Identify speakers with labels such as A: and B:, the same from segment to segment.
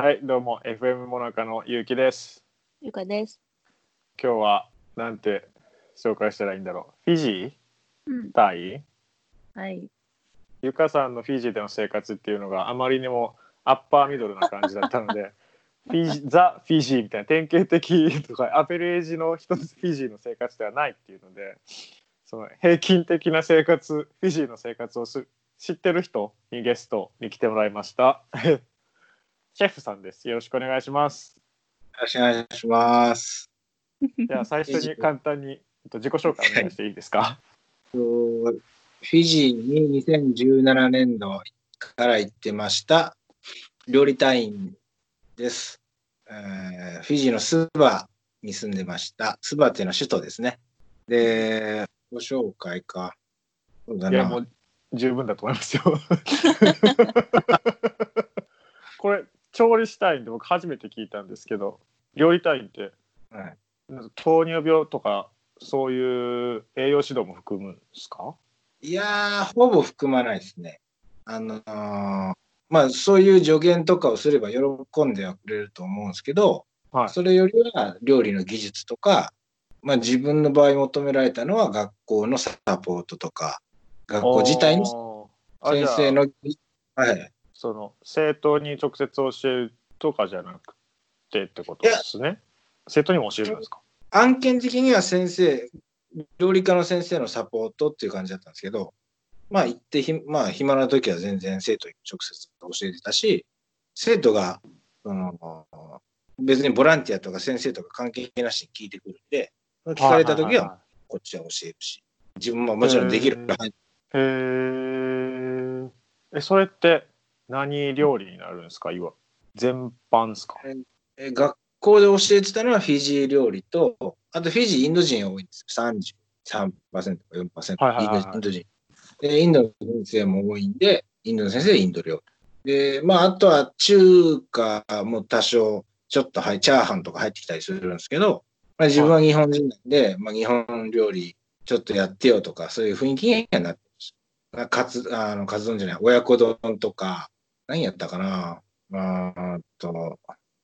A: はい、どうも、FM モナカのゆうきです。
B: ゆかです。
A: 今日は、なんて紹介したらいいんだろう。フィジー？
B: うん。
A: タイ？
B: はい。
A: ゆかさんのフィジーでの生活っていうのがあまりにもアッパーミドルな感じだったので、フィジザ・フィジーみたいな典型的とかアベレージの一つフィジーの生活ではないっていうので、その平均的な生活、フィジーの生活をす知ってる人にゲストに来てもらいました。シェフさんです。よろしくお願いします。
C: よろしくお願いします。
A: では最初に簡単にえっと自己紹介お願いしていいですか？
C: とフィジーに2017年度から行ってました料理隊員です。えーフィジーのスバに住んでました。スバっていうのは首都ですね。で、ご紹介か。そうだな。
A: いやもう十分だと思いますよ。これ調理したいんで僕初めて聞いたんですけど料理隊員って
C: はい。
A: 糖尿病とかそういう栄養指導も含むんですか？
C: いやー、ほぼ含まないですね。あのーまあ、そういう助言とかをすれば喜んではくれると思うんですけど、
A: はい。
C: それよりは料理の技術とか、まあ、自分の場合求められたのは学校のサポートとか、学校自体の
A: あー。あじゃあ。
C: 先生の、はい。
A: その生徒に直接教えるとかじゃなくてってことですね。生徒にも教えるんですか？
C: 案件的には先生、料理科の先生のサポートっていう感じだったんですけど、まあ行ってひ、まあ暇な時は全然生徒に直接教えてたし、生徒が、その、別にボランティアとか先生とか関係なしに聞いてくるんで、聞かれた時はこっちは教えるし、自分ももちろんできるから、
A: へー。えそれって何料理になるんですか？いわ全般ですか？
C: え学校で教えてたのはフィジー料理と、あとフィジーインド人が多いんですよ。33%か4%、
A: はいはいはいはい
C: インド人。で、インドの先生も多いんで、インドの先生はインド料理。で、まあ、あとは中華も多少、ちょっとはい、チャーハンとか入ってきたりするんですけど、まあ、自分は日本人なんで、まあ、日本料理ちょっとやってよとか、そういう雰囲気にはなってます。カツ、あの、カツ丼じゃない、親子丼とか、何やったかなあーっと、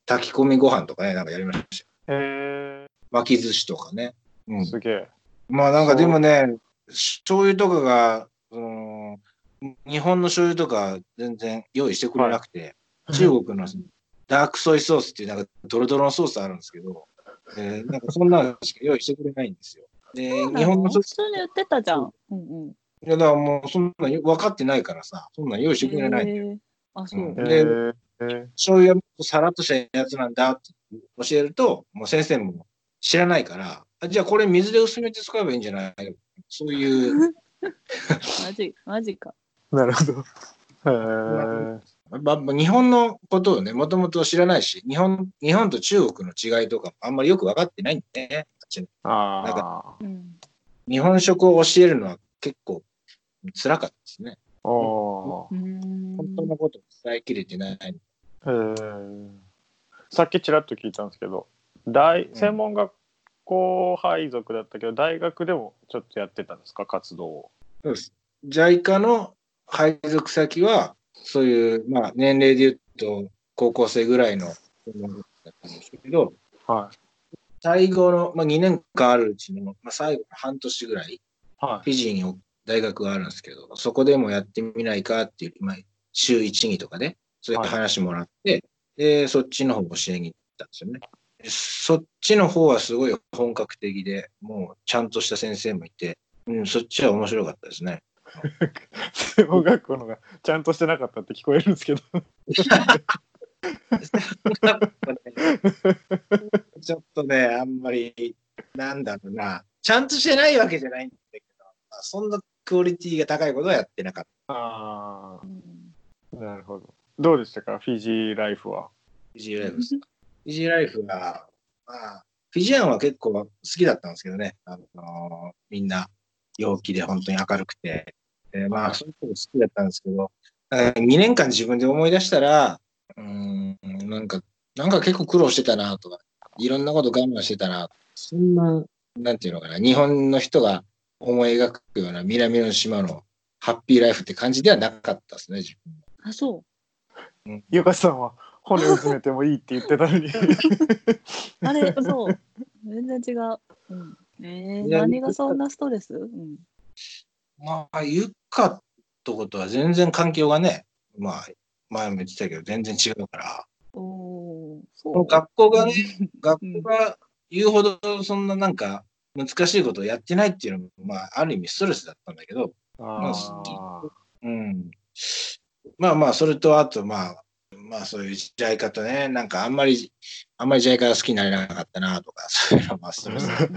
C: 炊き込みご飯とかね、なんかやりましたよ。
A: へ
C: 巻き寿司とかね。う
A: え
C: ん。
A: すげえ。
C: まあなんかでもね、醤油とかが、その日本の醤油とか全然用意してくれなくて、中国のダークソイソースっていうなんかドロドロのソースあるんですけど、えーなんかそんなのしか用意してくれないんですよ。で、日本のソース、
B: 普通に売ってたじゃん。うんうん。
C: いやだからもうそんなの分かってないからさ、そんなの用意してくれないんだよ。
B: あ、そう。
C: うん
A: へえ
C: 醤油はさらっとしたやつなんだって教えると、もう先生も知らないから、あじゃあこれ水で薄めて使えばいいんじゃないの？そういう
B: マジ、マジか。
A: なるほど。へえ
C: まま日本のことをね、もともと知らないし、日本日本と中国の違いとかもあんまりよく分かってないんでね。あっち
A: ああ。
B: うん。
C: 日本食を教えるのは結構辛かったですね。
A: お
B: うーん。
C: 本当のことを伝えきれてない。
A: へえさっきちらっと聞いたんですけど大
C: ん
A: 専門学校配属だったけど大学でもちょっとやってたんですか？活動を。
C: そうです。JICA の配属先は、そういう、まあ、年齢で言うと、高校生ぐらいの専門学校だったんですけど、
A: は
C: 最後の、まあ、2年間あるうちの、まあ、最後の半年ぐらい、
A: い。は
C: フィジーに大学があるんですけど、そこでもやってみないかっていう、まあ、週1、2とかで、そういう話もらって、で、そっちの方を教えに行ったんですよね。でそっちの方はすごい本格的で、もうちゃんとした先生もいて、うん、そっちは面白かったですね。
A: い。専門学校のがちゃんとしてなかったって聞こえるんですけど。
C: ちょっとね、あんまり、なんだろうな、ちゃんとしてないわけじゃないんだけど、まあそんなクオリティが高いことはやってなかった。
A: あ
B: うん
A: あなるほど。どうでしたか？フィジーライフは。
C: フィジーライフですか？フィジーライフが、まあ、フィジアンは結構好きだったんですけどね、あのみんな陽気で本当に明るくて、でまあ、そういうこと好きだったんですけど、なんか2年間自分で思い出したら、うーん、なんか、なんか結構苦労してたなとか、いろんなこと我慢してたな、そんな、なんていうのかな、日本の人が思い描くような南の島のハッピーライフって感じではなかったですね、自分
B: あ、そ
A: ゆかさんは骨うずめてもいいって言ってたのに
B: あれ、そう。全然違う。うん、えー、何がそんなストレス、うん、
C: まあ、ゆかとことは全然環境がね、まあ、前も言ってたけど、全然違うから。
B: おお、そう。
C: 学校がね、学校が言うほどそんななんか難しいことをやってないっていうのも、まあ、ある意味ストレスだったんだけど、
A: あー
C: うん。まあまあ、それとあと、まあ、まあそういうジャイカとね、なんかあんまり、あんまりジャイカが好きになれなかったなとか、そういうのもストレスだって。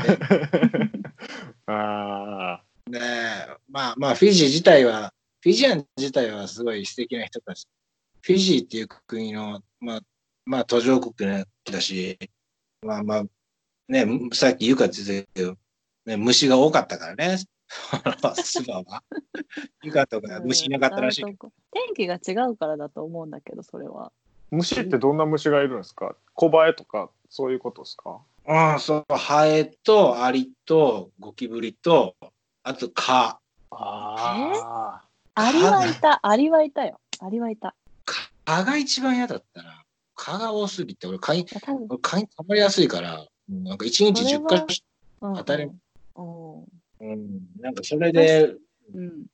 A: あ
C: まあまあ、フィジー自体は、フィジアン自体はすごい素敵な人たち。フィジーっていう国の、まあ、まあ途上国だし、まあまあ、ね、さっきユカって言ってたけど、ね、虫が多かったからね、スバは。ユカとか虫いなかったらしいけど。
B: 天気が違うからだと思うんだけど、それは。
A: 虫ってどんな虫がいるんですか？コバエとかそういうことですか？
C: ああ、そう、ハエとアリとゴキブリと、あと蚊。
A: あ
B: アリはいた、アリはいたよ。アリはいた。
C: 蚊が一番嫌だったな。蚊が多すぎて、俺蚊に、蚊に溜まりやすいから、なんか一日10回当たり
B: うん
C: なんかそれで、
B: うん。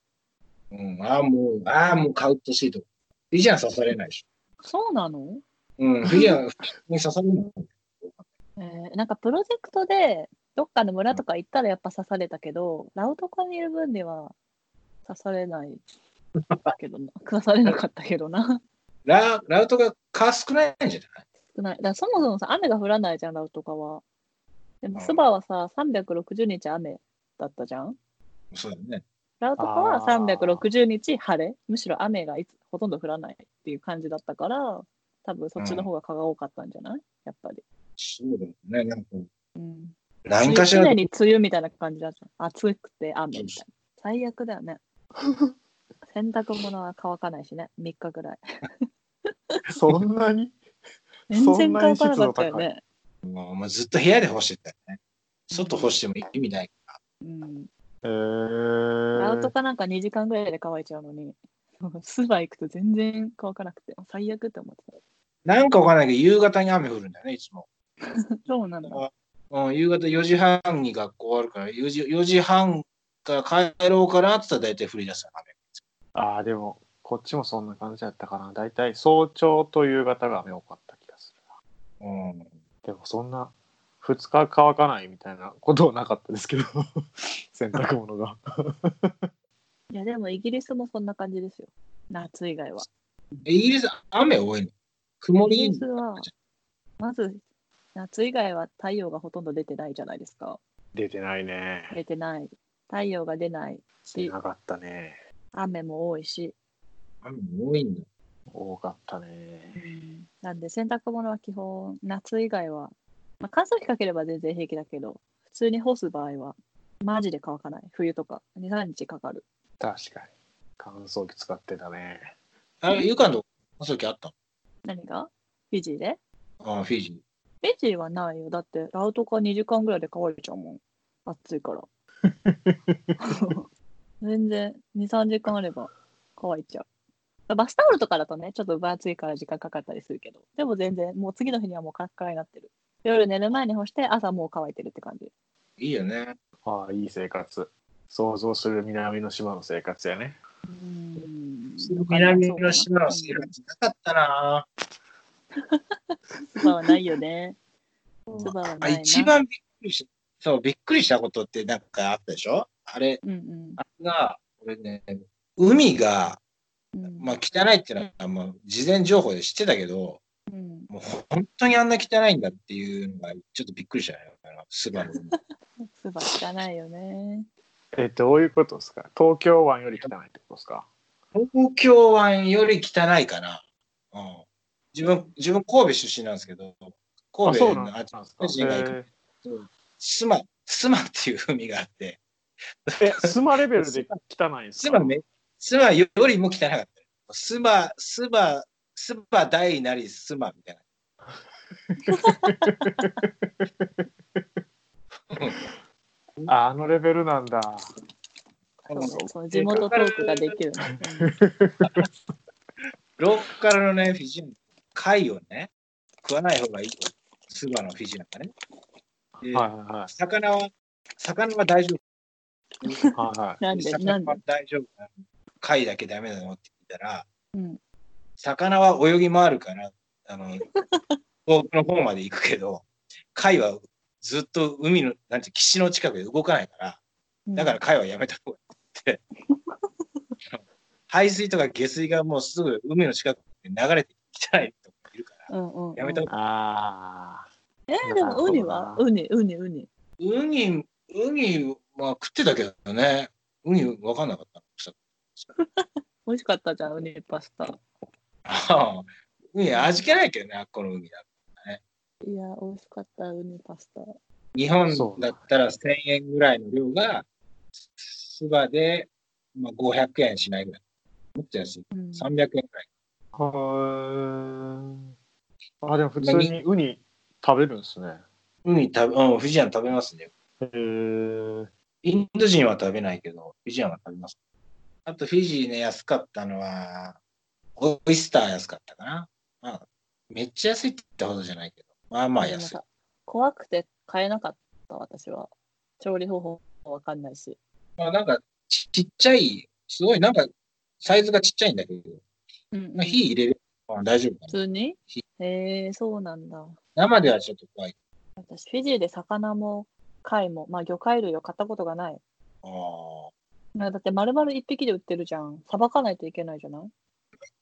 C: うん、ああ、もう、ああ、もう買うとしいと。フィジアン刺されないし。
B: そうなの？
C: うん、フィジアンに刺されない。
B: えーなんかプロジェクトでどっかの村とか行ったらやっぱ刺されたけど、ラウトカにいる分では刺されないけどな 刺されなかったけどな
C: ララウトが蚊少ないんじゃない？
B: 少ないだそもそもさ雨が降らないじゃんラウトカはでも
C: うん
B: スバはさ360日雨だったじゃん
C: そうだね。
B: ラウトカは
A: あー
B: 360日晴れむしろ雨がいつほとんど降らないっていう感じだったから多分そっちの方が蚊が多かったんじゃない？やっぱり、
C: そうだよね。なんか、
B: うん、
C: 何かしら
B: 常に梅雨みたいな感じだった。暑くて雨みたいな。最悪だよね。洗濯物は乾かないしね、3日ぐらい。
A: そんなに？
B: 全然乾かなかったよね。
C: もうもうずっと部屋で干してたよね。外干しても意味ないか
B: うん。
A: えー、
B: ラウトかなんか2時間ぐらいで乾いちゃうのに、スバ行くと全然乾かなくて、最悪って思って
C: ら。なんかわかんないけど、夕方に雨降るんだよね、いつも。
B: た。そうなんだ。
C: うん、夕方4時半に学校終わるから、4時 ,4 時半から帰ろうかなって言ったら大体降り出す雨。
A: ああでもこっちもそんな感じだったかな大体早朝と夕方が雨多かった
C: うん。
A: でもそんな2日乾かないみたいなことはなかったですけど 洗濯物が
B: いや、でもイギリスもそんな感じですよ。夏以外は。
C: イギリス雨多いの？曇
B: イギ
C: り
B: リスは、まず、夏以外は太陽がほとんど出てないじゃないですか。
A: 出てないね
B: 出てない。太陽が出ないし、
A: 出なかったね
B: 雨も多いし、
C: 雨多いんだ。
A: 多かったね。
B: なんで洗濯物は基本夏以外は、まあ、乾燥機かければ全然平気だけど普通に干す場合はマジで乾かない。冬とか。23日かかる。
A: 確かに。乾燥機使ってたね。
C: あれ、ゆかの乾燥機あった？
B: 何が？フィジーで？
C: のあフィジー。
B: フィジーはないよ。だってラウトか2時間ぐらいで乾いちゃうもん。暑いから。全然23時間あれば乾いちゃうバスタオルとかだとねちょっと分厚いから時間かかったりするけどでも全然もう次の日にはもうカラッカラになってる夜寝る前に干して朝もう乾いてるって感じ
C: いいよね。
A: ああいい生活想像する南の島の生活やね
B: うん
C: 南の島の生活なかったな
B: スバはないよね。スバは
C: あ
B: ないな。
C: 一番びっくりした、そう、びっくりしたことってなんかあったでしょ？あれ
B: うんうん
C: あれが、俺ね、海が、
B: うん。
C: まあ汚いっていうのは、もう事前情報で知ってたけど、
B: うん、
C: もう本当にあんな汚いんだっていうのがちょっとびっくりしたよ。スバの海。
B: スバ汚いよね。
A: えどういうことですか？東京湾より汚いってことですか？
C: 東京湾より汚いかな。うん、自分、自分神戸出身なんですけど、
A: あ
C: 神戸のあ
A: ですか、
C: 人が行くスマ、スマっていう海があって、
A: えスマレベルで汚いんですか？
C: スマめ、スマよりも汚かった。スマ、スマ、スマ大なりスマみたいな。
A: あ あのレベルなんだ
B: 地元トークができるね。
C: ローカルのね、フィジアン貝をね、食わない方がいいと。スバのフィジーなんかね。で
A: はいはいはい
C: 魚は、魚は大丈夫。
A: はいはい
B: なんでなんで？
C: 魚は大丈夫。貝だけダメなのって聞いたら、
B: うん。
C: 魚は泳ぎ回るから、あの、遠くの方まで行くけど、貝はずっと海の、なんて、岸の近くで動かないから、だから貝はやめた方がいいって。排水とか下水がもうすぐ海の近くで流れて汚い人がいるから、
B: うんうんうん、
C: やめた方が
A: あ
B: えー、でもウニは？ウニ、ウニ、ウニ。
C: ウニ、ウニは食ってたけどね、ウニ分かんなかった
B: 美味しかったじゃん、ウニパスタ。
C: ああ、ウニ味気ないけどね、あっこの海だ。
B: いや、美味しかった、ウニパスタ。
C: 日本だったら1000円ぐらいの量が、スバで、まあ、500円しないぐらい。もっと安い。
B: うん、
C: 300円ぐらい。
A: あ。はあ、でも普通にウニ食べるんですね。
C: ウニ食べ、うん、フィジアン食べますね。
A: へえ。
C: インド人は食べないけど、フィジアンは食べます。あとフィジーね、安かったのは、オイスター安かったかな。まあ、めっちゃ安いって言ったほどじゃないけど、まあまあ安い。
B: 怖くて買えなかった、私は。調理方法わかんないし。
C: まあなんかち、ちっちゃい、すごいなんか、サイズがちっちゃいんだけど、
B: うん、うん
C: まあ、火入れる、まあ、大丈夫かな。
B: 普通に？
C: 火
B: へえそうなんだ。
C: 生ではちょっと怖い。
B: 私、フィジーで魚も貝も、まあ魚介類を買ったことがない。
C: あ
B: まあだって丸々一匹で売ってるじゃん。さばかないといけないじゃない？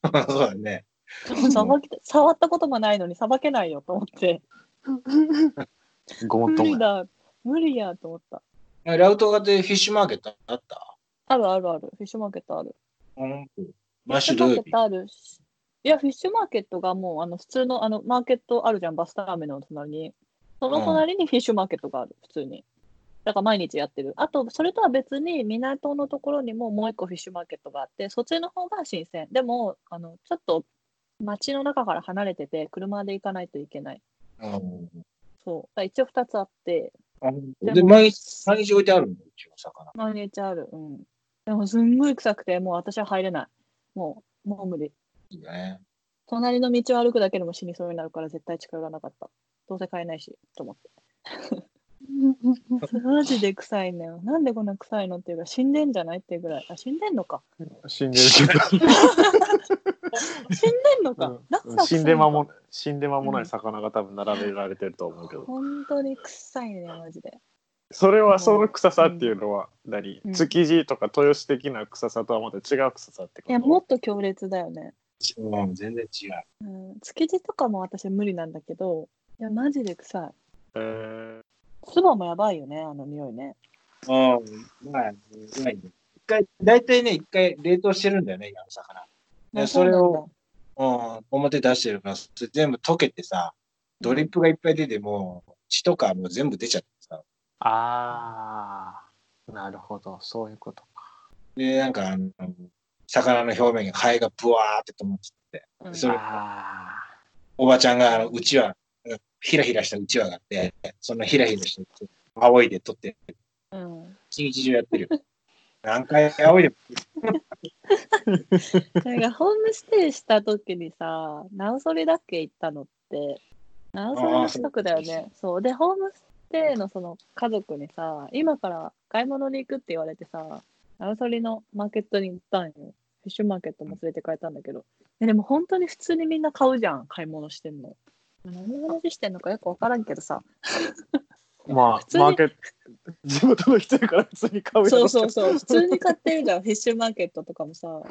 C: あ。そうだね。
B: さばき触ったこともないのにさばけないよと思って。無
A: ごもっともや。
B: 理だ。無理やと思った。
C: ラウトガでフィッシュマーケットあった？
B: あるあるある。フィッシュマーケットある。
C: マッシ
B: ッシュマーケッ
C: ュ土曜日。
B: トあるし。いや、フィッシュマーケットがもう、あの、普通の、あの、マーケットあるじゃん、バスターミナルの隣に。その隣にフィッシュマーケットがある、普通に。だから毎日やってる。あと、それとは別に、港のところにももう一個フィッシュマーケットがあって、そっちの方が新鮮。でも、あの、ちょっと、街の中から離れてて、車で行かないといけない。
C: うん
B: そう。一応二つあって、
C: あ
B: でも
C: で、毎日、毎日置いてあるの？魚。
B: 毎日ある。うん。でも、すんごい臭くて、もう私は入れない。もう、もう無理。
C: いいよね。
B: 隣の道を歩くだけでも死にそうになるから絶対近寄らなかった。どうせ買えないし、と思って。マジで臭いのよ。なんでこんな臭いのっていうか、死んでんじゃないっていうぐらい。あ、死んでんのか。
A: 死んでるけど。
B: 死んでんのか。
A: 死んで間も死んで間もない魚が多分並べられてると思うけど、
B: 本当に臭いね、マジで。
A: それはその臭さっていうのは何、
B: うん
A: 築地とか豊洲的な臭さとはまた違う臭さってこと？
B: いや、もっと強烈だよね。
C: うん、全然違う。
B: うん、築地とかも私無理なんだけど、いや、マジで臭い。
A: えー
B: 唾もやばいよね、あの匂いね。
C: うん、まあ、うまいね。一回、大体ね、一回冷凍してるんだよね、あの魚。で
B: あ
C: それを、うん、表出してるから、それ全部溶けてさ、ドリップがいっぱい出て、もう血とかもう全部出ちゃってさ。
A: あーなるほどそういうことか
C: で、なんか、あの、魚の表面にハエがブワーって止まってて、
B: うん
C: それ
A: あ
C: おばちゃんが、あの、うちわ、ひらひらしたうちわがあって、そのひらひらした仰いで取って、
B: うん。
C: 一日中やってるよ。何回仰いでも
B: なんかホームステイした時にさ、ナウソリだっけ行ったのって、ナウソリの近くだよね。そう。で、ホームステイのその家族にさ、今から買い物に行くって言われてさ、ナウソリのマーケットに行ったんよ。フィッシュマーケットも連れて帰ったんだけど。えでも本当に普通にみんな買うじゃん、買い物してんの。何の話してんのかよくわからんけどさ。
A: まあマーケット地元の人やから普通に買う
B: そうそうそう、普通に買ってるじゃん、フィッシュマーケットとかもさ。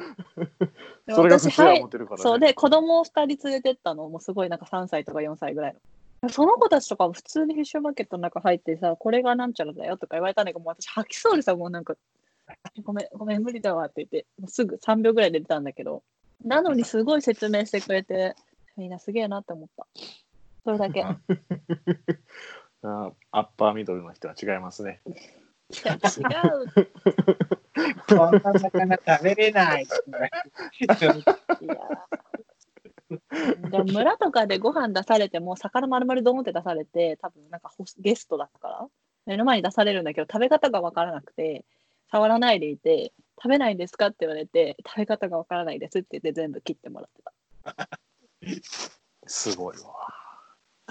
B: で
A: それが普通は
B: はい
A: 思ってるから、ね、
B: そう。で子供を2人連れてったの。もうすごいなんか3歳とか4歳ぐらいの。その子たちとかも普通にフィッシュマーケットの中入ってさこれがなんちゃらだよとか言われたんだけどもう私吐きそうでさもうなんかごめんごめん無理だわって言ってもうすぐ3秒ぐらいで出たんだけど。なのにすごい説明してくれてみんなすげえなって思ったそれだけ。
A: あーアッパーミドルの人は違いますね。
B: 違う。
C: こんな魚食べれない。
B: いや村とかでご飯出されても魚丸々ドーンって出されて多分なんかゲストだったから？目の前に出されるんだけど食べ方がわからなくて触らないでいて食べないんですかって言われて食べ方がわからないですって言って全部切ってもらってた。
A: すごいわ。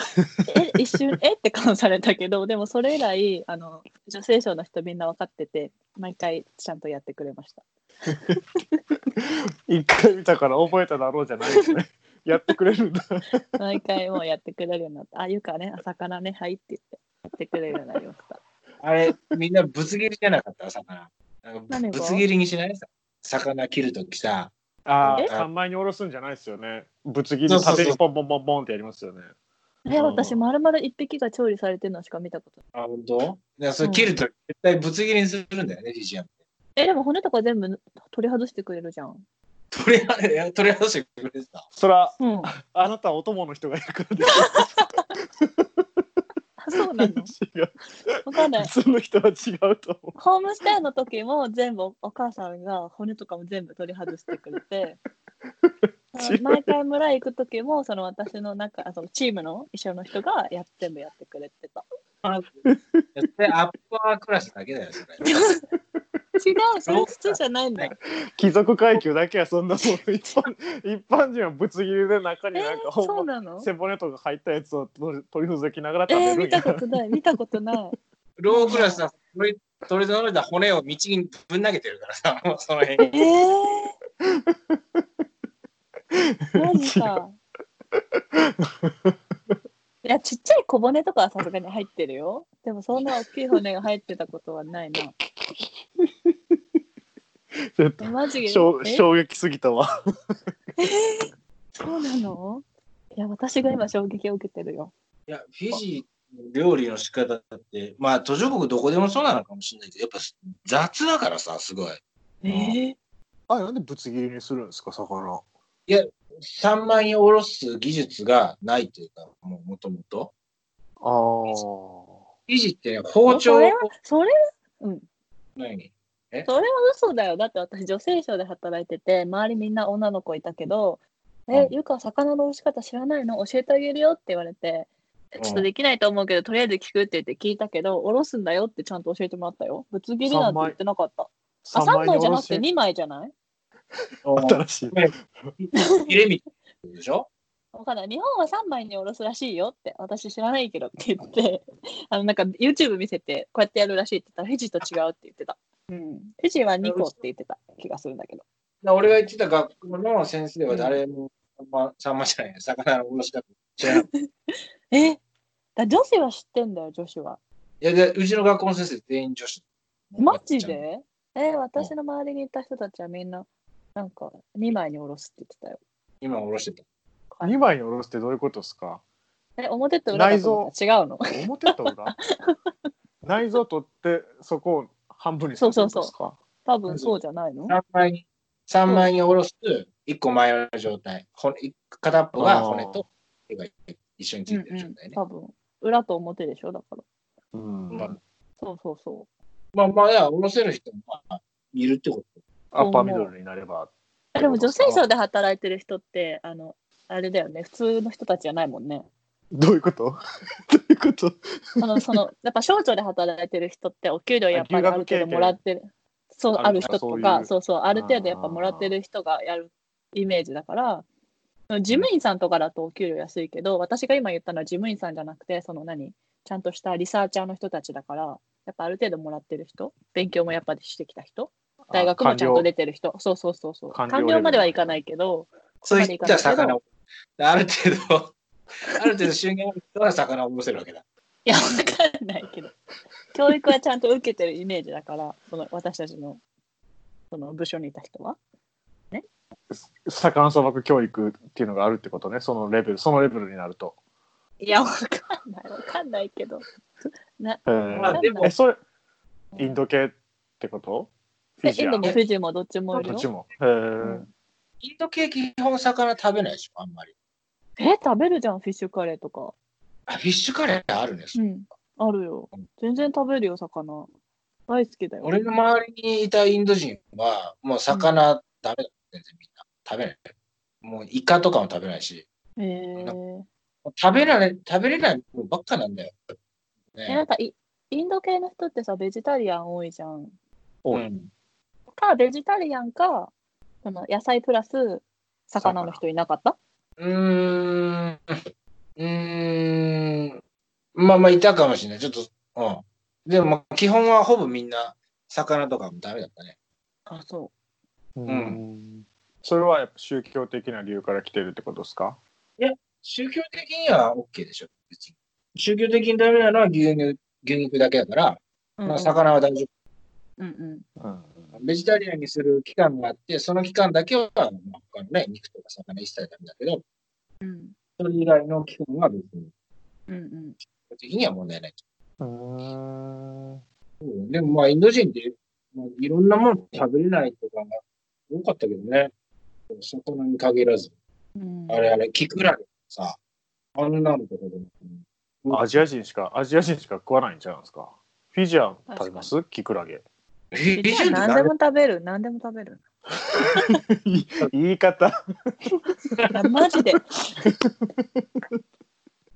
B: え一瞬えって顔されたけどでもそれ以来あの女性賞の人みんな分かってて毎回ちゃんとやってくれました
A: 一回見たから覚えただろうじゃないですね。やってくれるんだ。
B: 毎回もうやってくれるようになったあゆかねあ魚ねはいって言ってやってくれるようになりました
C: あれ、みんなぶつ切りじゃなかった？魚。なんかぶつ切りにしない？さ。魚切るときさ。
B: え
A: ああ、三枚におろすんじゃないですよね。ぶつ切り縦にポンポンポンポンってやりますよね。
B: え私まるまる一匹が調理されてるのしか見たことない
C: あ、本当？いやそれ切ると絶対ぶつ切りにするんだよね、フィジアンって。
B: えでも骨とか全部取り外してくれるじゃん
C: 取り取り外してくれてた。
A: そら、
B: うん
A: あなたはお供の人がいるからで
B: あそうなの？
A: す。違う。
B: わかんない
A: 普通の人は違うと思
B: ホームステイの時も全部お母さんが骨とかも全部取り外してくれて 毎回村行く時もその私の中あそのチームの一緒の人がや全部やってくれてた
C: アッパークラスだけだよ、それ。
B: 違うそれ普通じゃないんだ
A: う。貴族階級だけはそんなもん一般一般人はぶつ切りで中に
B: え
A: なんか
B: ー、
A: ほんま
B: そうなの？
A: 背骨とか入ったやつを取り取り除きながら食
B: えー、
A: べるんや。
B: 見たことない見たことない
C: ロークラスは取り取り除いた骨を道にぶん投げてるからさ、もうその辺。
B: えー、マジか。いやちっちゃい小骨とかはさすがに入ってるよ。でもそんな大きい骨が入ってたことはないな。
A: ちょっと
B: えマジで？
A: 衝撃すぎたわ。
B: そうなの？いや私が今衝撃を受けてるよ。
C: いや、フィジーの料理の仕方って、まあ途上国どこでもそうなのかもしれないけど、やっぱ雑だからさ、すごい。
B: え？ー、
A: あなんでぶつ切りにするんですか魚。
C: 三枚におろす技術がないというか、もうもともと。
A: ああ。
C: フィジーってね、包丁を。
B: それはそれうん。
C: 何？
B: それは嘘だよ。だって私女性省で働いてて周りみんな女の子いたけど「え
C: うん。
B: ゆか魚の美味し方知らないの？教えてあげるよ」って言われて「
C: ん。
B: ちょっとできないと思うけどとりあえず聞く」って言って聞いたけどおろすんだよってちゃんと教えてもらったよ。ぶつ切りなんて言ってなかった。あ
A: 三
B: 3枚じゃなくて
A: に
B: 2枚じゃない？
A: 新しい。
C: 入れみでしょ？
B: わかんない。日本は3枚におろすらしいよって私知らないけどって言って。あのなんか YouTube 見せてこうやってやるらしいって言ったらフィジーと違うって言ってた、うん、フィジーは2個って言ってた気がするんだけど。
C: だ俺が言ってた学校の先生は誰も、まあ、サンマじゃない、魚のおろし方知らない。
B: え？だ女子は知ってんだよ女子は。い
C: や、でうちの学校の先生全員女子。
B: マジで？え私の周りにいた人たちはみんななんか2枚におろすって言ってたよ
C: 今おろしてた。
A: 二枚におろすってどういうことですか？
B: え表と裏だと違うの？
A: 表と裏？内臓取ってそこを半分にするってことですか？
B: 多分そうじゃないの
C: ？3枚に、三枚におろす、1個前の状態。骨片っぽが骨と手が一緒につ
B: うん
C: いてる
B: うん
C: 状態ね。
B: 多分裏と表でしょだから
A: うん。
C: まあ
B: そうそうそ
C: まあまあ、いや、おろせる人もまあいるってこと。
A: アッパーミドルになれば。
B: でも女性省で働いてる人ってあのあれだよね普通の人たちじゃないもんね
A: どういうこと？どういうこと？
B: そのその やっぱ省庁で働いてる人ってお給料やっぱりある程度もらってるそう
A: あ
B: ある人とかそうそうある程度やっぱもらってる人がやるイメージだから事務員さんとかだとお給料安いけど私が今言ったのは事務員さんじゃなくてその何？ちゃんとしたリサーチャーの人たちだからやっぱある程度もらってる人勉強もやっぱりしてきた人大学もちゃんと出てる人。そうそうそうそう。
A: 官僚。
B: 官僚まではいかないけど
C: そういった魚を、ある程度、ある程度収入がある人は魚をおろせるわけだ。
B: いやわかんないけど。教育はちゃんと受けてるイメージだからその私たちのその部署にいた人は。
A: 魚さばく教育っていうのがあるってことね。そのレベル、そのレベルになると。
B: いやわかんない。わかんないけど。な
A: えー
C: まあでも
A: え、それ。インド系ってこと？フィジア。
B: えインドもフィジーもどっちもいるよ？
A: どっちも。へー。
B: うん。
C: インド系基本魚食べないでしょ、あんまり。
B: え食べるじゃんフィッシュカレーとか。
C: あ、フィッシュカレーあるね。
B: うん。あるよ。全然食べるよ魚。大好きだよ。
C: 俺の周りにいたインド人は、もう魚ダメだ、全然みんな。食べない。もうイカとかも食べないし、
B: へえ
C: 食べられ、食べれないものばっかなんだよ。
B: えなん
C: ね、
B: かイインド系の人ってさベジタリアン多いじゃん。
A: 多い。
C: うん
B: かベジタリアンかその野菜プラス魚の人いなかった？
C: うーん。まあまあいたかもしれない。ちょっと、うん。でも、まあ基本はほぼみんな、魚とかもダメだったね。
B: あ、そ
A: うんそれはやっぱ宗教的な理由から来てるってことですか？
C: 宗教的には OK でしょ、別に。宗教的にダメなのは牛乳、牛肉だけだから、
B: う。
C: まあ、魚は大丈
B: うんうん。
A: うん
C: 夫。ベジタリアンにする期間があって、その期間だけは、まあ、他のね、肉とか魚一切ダメだけど、
B: うん
C: それ以外の期間は別に、
B: うんうん。
C: 的には問題ない。
A: うん
C: うんでもまあ、インド人って、まあいろんなもの食べれないとかが多かったけどね。魚に限らず。
B: うん
C: あれあれ、キクラゲさ、あんなのとかでも。
A: アジア人しかアジア人しか食わないんちゃうんですか？フィジアン食べます？キクラゲ
B: 何でも食べる、何でも食べる。
A: 言い方
B: マジで。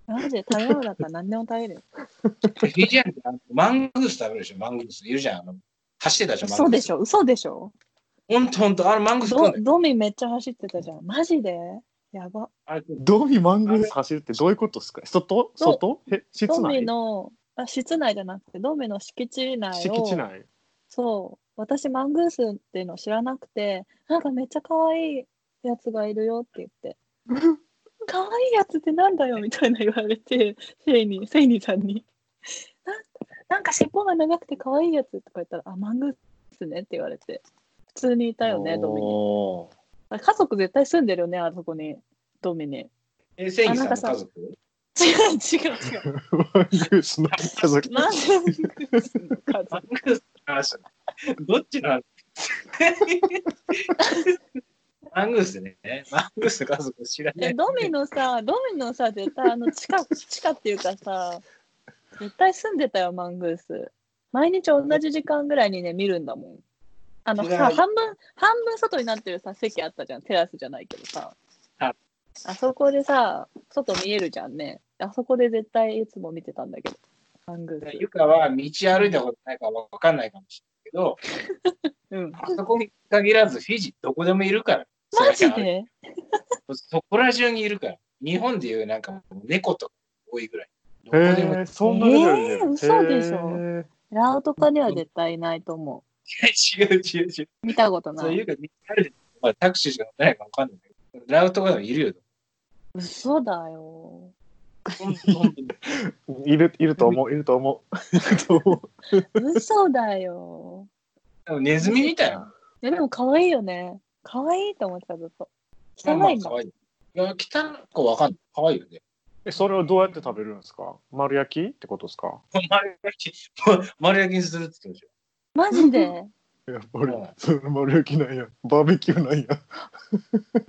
B: マジで食べ物だったら何でも食べるよ。
C: フィジアンってマングース食べるでしょ、マングース。いるじゃん。あの走ってたじゃん。
B: 嘘でしょ、嘘でしょ？
C: ほんとほんと、あのマングース。
B: ドドミめっちゃ走ってたじゃん。マジで？やば。
C: あれ
A: ドミマングース走るってどういうことですか？外？外？え室
B: ドミ
A: 内
B: のあ室内じゃなくて、ドミの敷地内を。
A: 敷地内
B: そう。私、マングースっていうの知らなくて、なんかめっちゃ可愛いやつがいるよって言って。可愛いやつってなんだよみたいな言われて、セイに、セイニさんに。なんなんか尻尾が長くて可愛いやつとか言ったら、あ、マングースねって言われて。普通にいたよね、ドミに。
A: おー
B: あ家族絶対住んでるよね、あそこに。ドミに。
C: え、セインさんの家族？
B: 違う違う違う。
A: マングースの家族
B: マングースの家
C: マ
B: 族。
C: 話どっちの話？マングースね。マングースの家族知らない。
B: えドミのさ、ドミのさ、絶対あの地下、地下っていうかさ、絶対住んでたよ、マングース。毎日同じ時間ぐらいにね、見るんだもん。あのさ、半分、半分外になってるさ、席あったじゃん、テラスじゃないけどさ。
C: はい
B: あそこでさ、外見えるじゃんね。あそこで絶対いつも見てたんだけど、マングース。
C: ゆかは道歩いたことないからわかんないかもしれないけど、
B: うん。
C: あそこに限らずフィジーどこでもいるから。
B: マジで？
C: そこら中にいるから。日本でいうなんか猫とか多いぐらい。どこ
A: へ
C: でも
A: えそんなレベルで
B: えー嘘でしょラウとかには絶対いないと思
C: 違う違う違う。
B: う。見たことない。
C: そういうか、道歩いてまあ、タクシーしか乗ってないかわかんないけど。ラウとかでもいるよ。
B: 嘘だよ。
A: いるいると思ういると思ういると思う
B: 嘘だよ。
C: でもネズミみたいな。
B: えでも可愛いよね。可愛いと思ってたずっと。汚いん
C: い。いや、汚いかわかんない。可愛いよね。
A: えそれをどうやって食べるんですか？丸焼きってことですか？
C: 丸焼き、丸焼きにするって言ってまし
B: マジで？
A: やっぱり丸焼きなんやバーベキューなんや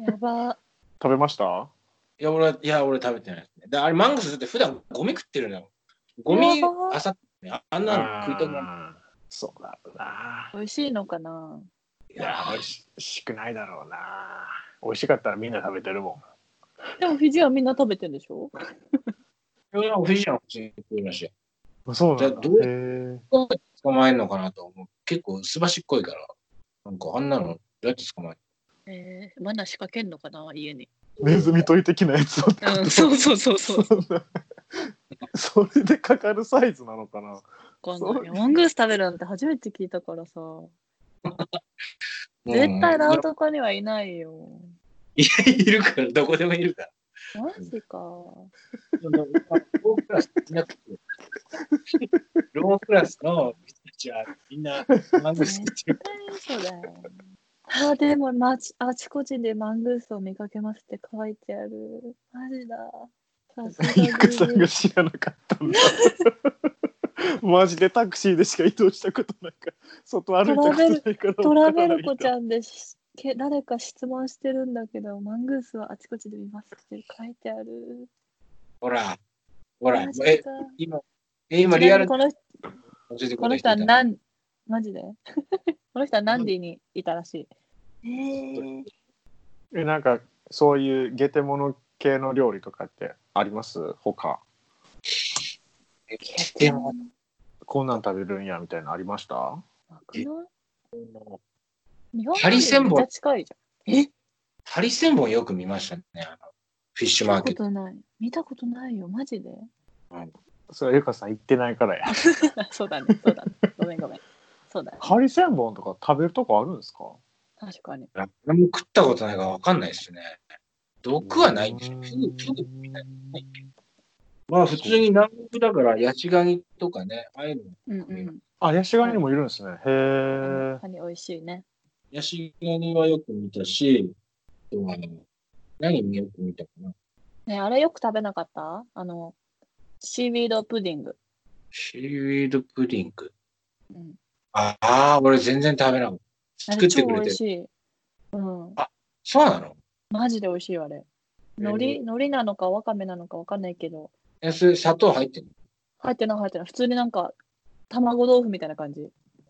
B: やば。
A: 食べました？
C: いや、俺は、いや、俺食べてないですね。であれ、マングスって普段ゴミ食ってるのよ。ゴミあさって、ああんなの食いたくない。
A: そうだろうな
B: 美味しいのかな？い
A: や美味しくないだろうな美味しかったらみんな食べてるも
B: でもフィジーはみんな食べてるんでしょ？
C: いやフィジアン普通に食いましたよ。
A: んそうなんだ
C: じゃあどう
A: へー
C: どうやって捕まえるのかなと思う。結構すばしっこいから。なんかあんなのどうやって捕まえる
B: えー、まだ仕掛けんのかな？家に。
A: ネズミ取り的なやつを
B: うん、そうそうそうそう。
A: それでかかるサイズなのかな
B: わかんないマングース食べるなんて初めて聞いたからさ。絶対ラウとかにはいないよ。
C: いや、いるから、どこでもいるから。
B: マジか。
C: ロークラスいなくてロークラスの人たちはみんなマングース食ってる。
B: そうだよ。あ、でも、まち、あちこちでマングースを見かけますって書いてある。マジだ。さす
A: ゆかさんが。知らなかったんだマジでタクシーでしか移動したことないから外歩いたことないから
B: トラベルコち
A: ん
B: ゃんです。け誰か質問してるんだけど、マングースはあちこちで見ますって書いてある。
C: ほら、ほら
B: マ、ジ
C: え、
B: か
C: 今、え今リアル
B: この
C: 教えてく
B: この
C: 人
B: は何、マジで？この人はナンディにいたらしい。え
A: なんかそういうゲテモノ系の料理とかってあります？他
C: でも、
A: こんなん食べるんやみたいなのありました？
B: 日本
C: ハリセンボン
B: 近いじゃん。え？
C: ハリセンボンよく見ましたね。あのフィッシュマー
B: 見
C: ケット。
B: たことない。見たことないよ、マジで？
A: それはゆかさん言ってないからや
B: そうだね、そうだね。ごめんごめん。そうだね。
A: ハリセンボンとか食べるとこあるんですか？
B: 確かに。
C: 何も食ったことないからわかんないですね。毒はないんでしょ。フグ、フグみたいなまあ普通に南国だからヤシガニとかね、ああいうの。
B: うんうん。
A: あヤシガニにもいるんですねへえ
B: カニ美味しいね。
C: ヤシガニはよく見たし、あとは何よく見たかな。
B: ねあれよく食べなかった？あの、シービードプディング。
C: シーウィードプディング。
B: うん。
C: ああ、俺全然食べなかった。作ってくれてる。
B: 美味しい。うん。
C: そうなの？
B: マジで美味しいよあれ。海苔、海苔なのかわかめなのかわかんないけど、
C: え、それ砂糖入ってん
B: 入ってない入ってない。普通になんか、卵豆腐みたいな感じ。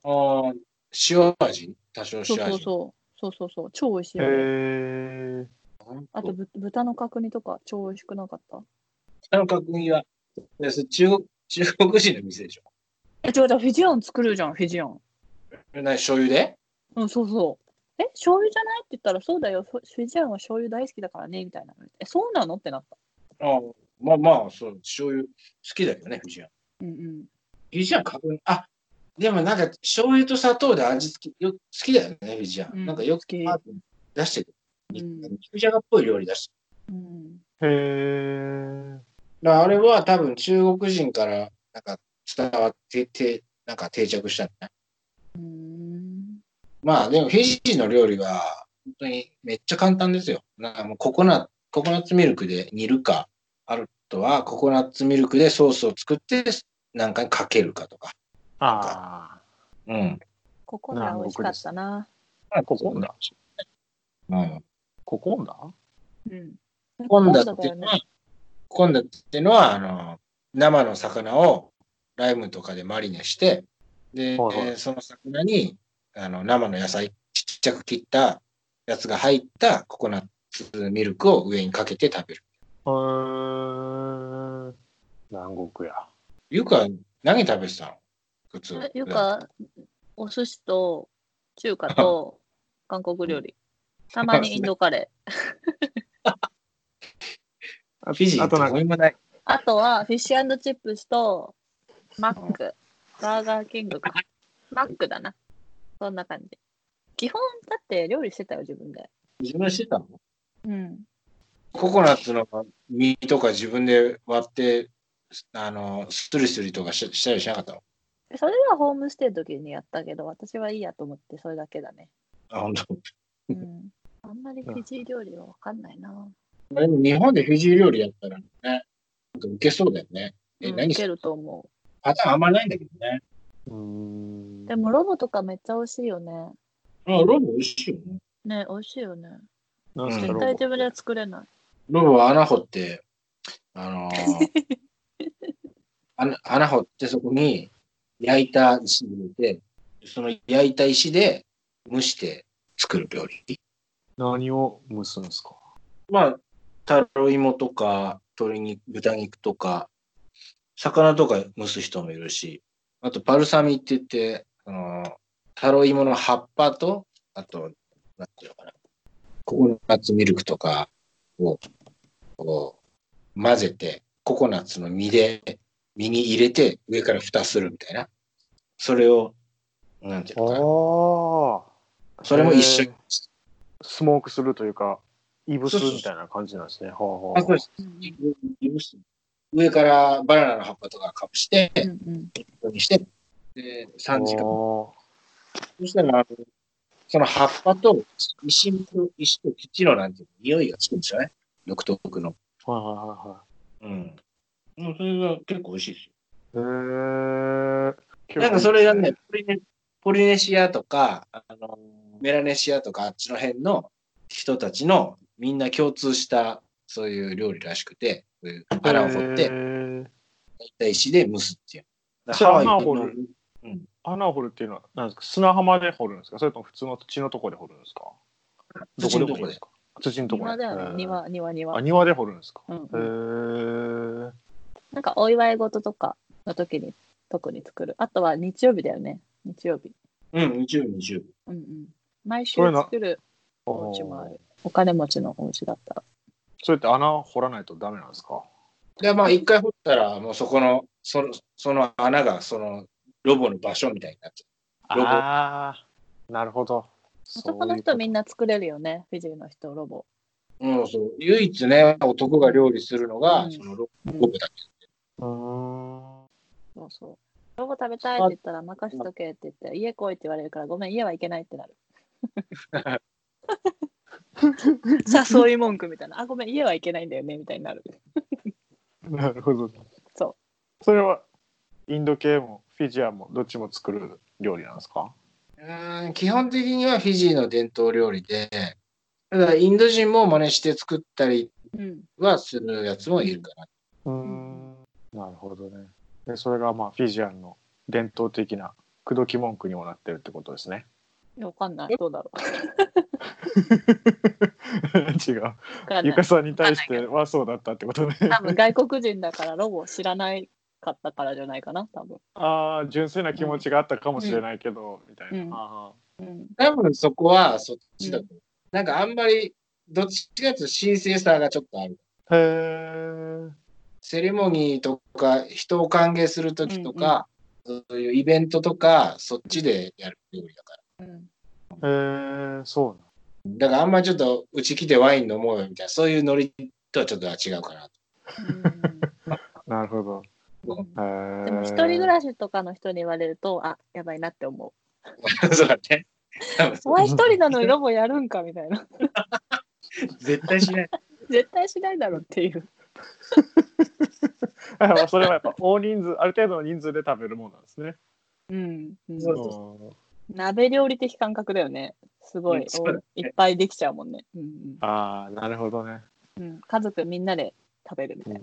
C: のああ、塩味？多少
B: そう
C: 塩味。
B: そうそう。そうそうそう。超美味しい
A: へ。え
B: あとぶ、豚の角煮とか超美味しくなかった？
C: 下の確認は、中国、中国人の店でしょ。
B: え、違う違う、フィジアン作るじゃん、フィジアン。
C: え何醤油で？
B: うん、そうそう。え、醤油じゃないって言ったら、そうだよ、フフィジアンは醤油大好きだからね、みたいな。え、そうなの？ってなった。
C: ああまあまあ、そう、醤油好きだよね、藤井
B: うんうん。
C: 藤井確認、あでもなんか醤油と砂糖で味付けよ好きだよね、藤井
B: うん
C: なんかよく
B: 好き
C: パーティー出してる。
B: うん
C: 肉じゃがっぽい料理出して
B: うん、
A: へえ
C: る。だからあれは多分中国人からなんか伝わってて、なんか定着したんだね。
B: うん。
C: まあでもフィジーの料理は本当にめっちゃ簡単ですよ。なんかもうココナココナッツミルクで煮るか、あとはココナッツミルクでソースを作ってなんかにかけるかとか。
A: あ
C: うん。
B: ここが美味しかったな。
A: あココンダ
C: うん。
A: ココンダ？
B: うん。
C: コンダ
B: だよね
C: っていうのは、。コンダっていうのは、あの、生の魚をライムとかでマリネして、で、
A: はいはい
C: えーその魚に、あの、生の野菜、ちっちゃく切ったやつが入ったココナッツミルクを上にかけて食べる。
A: へー南国や
C: ゆか、何食べてたの？普通。
B: えいうか、お寿司と中華と 韓国料理。たまにインドカレー。
C: フィジー
A: あとなん。
B: あとはフィッシュチップスとマック。バーガーキングか。マックだな。そんな感じ。基本だって料理してたよ、自分で。
C: 自分してたの？
B: うん。
C: ココナッツの実とか自分で割って、あの、スリスリとかししたりしなかったの？
B: それはホームステイの時にやったけど、私はいいやと思ってそれだけだね。
C: あ、本当？
B: うん。あんまりフィジー料理はわかんないな。
C: でも日本でフィジー料理やったらね、なんか受けそうだよね。え、
B: うん、
C: 何
B: いけると思
C: パターンあんまないんだけどね。
A: うーん
B: う。でもロボとかめっちゃ美味しいよね。
C: あ、ロボ美味しいよね。
B: ね、美味しいよね。
A: なんす
B: 絶対自分では作れない。
C: ロボは穴掘って、あのー 穴穴掘ってそこに焼いた石入れて、その焼いた石で蒸して作る料理。
A: 何を蒸すんですか？
C: まあ、タロイモとか、鶏肉、豚肉とか、魚とか蒸す人もいるし、あとパルサミって言って、あの、タロイモの葉っぱと、あと、なんていうのかな、ココナッツミルクとかを、こう、混ぜて、ココナッツの実で、実に入れて、上から蓋するみたいな。それを、なんていうのかな。それも一緒に。
A: スモークするというかいぶすみたいな感じなんですね。はあはあ
C: あそうです。
B: うん
C: 上からバナナの葉っぱとかかぶして、
B: うんうん。
C: して、で、3時間。
A: あ
C: そしたら、その葉っぱと石と石と土のなんていうの匂いがつくんですよね。独特の。
A: ーはいはいは
C: うん。うんそれが結構美味しいですよ。
A: へえ
C: なんかそれがね、ポリネポリネシアとか、あの、メラネシアとかあっちの辺の人たちのみんな共通したそういう料理らしくて、そういう穴を掘って、
A: へー
C: 焼いた石で蒸すっていう。
A: 穴を掘る穴を掘るっていうのは何ですか？砂浜で掘るんですか？それとも普通の土のところで掘るんですか？どこで掘るんですか？土のところ
B: 庭だよね。
A: へー
B: 庭、庭、庭
A: あ。庭で掘るんですか？
B: うん
A: へ
B: うん
A: え
B: なんかお祝い事とかの時に特に作る。あとは日曜日だよね。日曜日。
C: うん、日曜日、日曜日。
B: うんうん。毎週作るお家もある。お金持ちのお家だったら。
A: それって穴掘らないとダメなんですか？
C: で、まあ、一回掘ったら、もうそこの、その、その穴が、その、ロボの場所みたいになっちロボ
A: ああ、なるほど。
B: 男の人みん
A: な。
B: な作れるよね、フィジーの人、ロボ。
C: ゃう。うん、そう。唯一ね、男が料理するのが、
B: うん
C: そのロボだけ。
A: うーん。
B: そうそう。ロボ食べたいって言ったら任しとけって言って、家来いって言われるから、ごめん、家は行けないってなる。誘い文句みたいな。あ、ごめん、家は行けないんだよねみたいになる。
A: なるほど。
B: そう。
A: それは、インド系もフィジアもどっちも作る料理なんですか？
C: うん基本的にはフィジーの伝統料理で、ただインド人も真似して作ったり
B: うん。
C: はするやつもいるかな。
A: うーん。なるほどね。で、それがまあフィジアンの伝統的な口説き文句にもなってるってことですね。
B: いやわかんない。どうだろ
A: 違う。
B: う。わかんない
A: ゆか。さんに対してはそうだったってことね。
B: 多分外国人だからロボを知らないかったからじゃないかな、多分。
A: ああ、純粋な気持ちがあったかもしれないけど、みたいな。
B: うん。
C: 多分そこはそっちだと
B: う
C: 思う。なんかあんまり、どっちかというと神聖さがちょっとある。
A: ーへえ。
C: セレモニーとか、人を歓迎するときとか、そういうイベントとか、そっちでやる料理だから。
B: うん。
A: へえ、そう
C: だからあんまりちょっと、うち来てワイン飲もうよみたいな、そういうノリとはちょっと違うかな。
A: なるほど。
B: でも一人暮らしとかの人に言われると、あ、やばいなって思う。
C: そうだね。
B: お前一人なのにロボやるんかみたいな。
C: 絶対しない。
B: 絶対しないだろっていう。
A: ま あそれはやっぱ大人数、ある程度の人数で食べるものなんですね。
B: うん。うん
C: そうそ
B: 鍋料理的感覚だよね。すごい、
C: うんそうだね
B: いっぱいできちゃうもんね。うん
A: ああ、なるほどね。
B: うんうん、家族みんなで食べるみたいな。